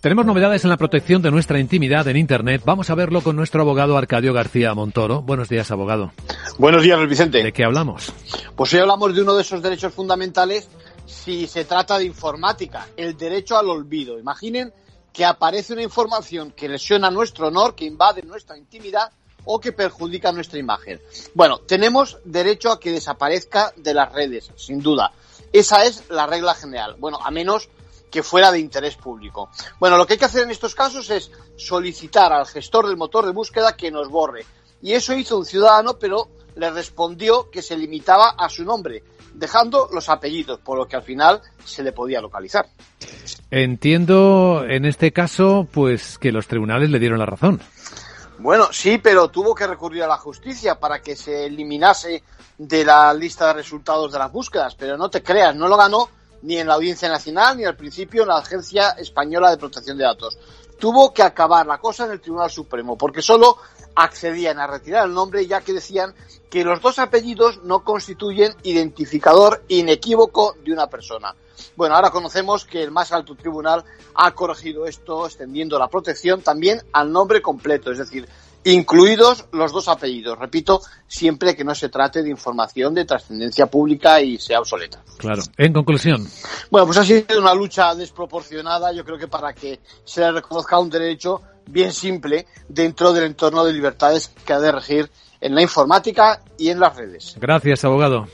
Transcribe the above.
Tenemos novedades en la protección de nuestra intimidad en Internet. Vamos a verlo con nuestro abogado Arcadio García Montoro. Buenos días, abogado. Buenos días, Vicente. ¿De qué hablamos? Pues hoy hablamos de uno de esos derechos fundamentales si se trata de informática, el derecho al olvido. Imaginen que aparece una información que lesiona nuestro honor, que invade nuestra intimidad o que perjudica nuestra imagen. Bueno, tenemos derecho a que desaparezca de las redes, sin duda. Esa es la regla general. Bueno, a menos que fuera de interés público. Bueno, lo que hay que hacer en estos casos es solicitar al gestor del motor de búsqueda que nos borre. Y eso hizo un ciudadano, pero le respondió que se limitaba a su nombre, dejando los apellidos, por lo que al final se le podía localizar. Entiendo en este caso, pues que los tribunales le dieron la razón. Bueno, sí, pero tuvo que recurrir a la justicia para que se eliminase de la lista de resultados de las búsquedas, pero no te creas, no lo ganó ni en la Audiencia Nacional ni al principio en la Agencia Española de Protección de Datos. Tuvo que acabar la cosa en el Tribunal Supremo, porque solo accedían a retirar el nombre ya que decían que los dos apellidos no constituyen identificador inequívoco de una persona. Bueno, ahora conocemos que el más alto tribunal ha corregido esto, extendiendo la protección también al nombre completo, es decir, incluidos los dos apellidos. Repito, siempre que no se trate de información de trascendencia pública y sea obsoleta. Claro. En conclusión. Bueno, pues ha sido una lucha desproporcionada, yo creo que para que se le reconozca un derecho bien simple dentro del entorno de libertades que ha de regir en la informática y en las redes. Gracias, abogado.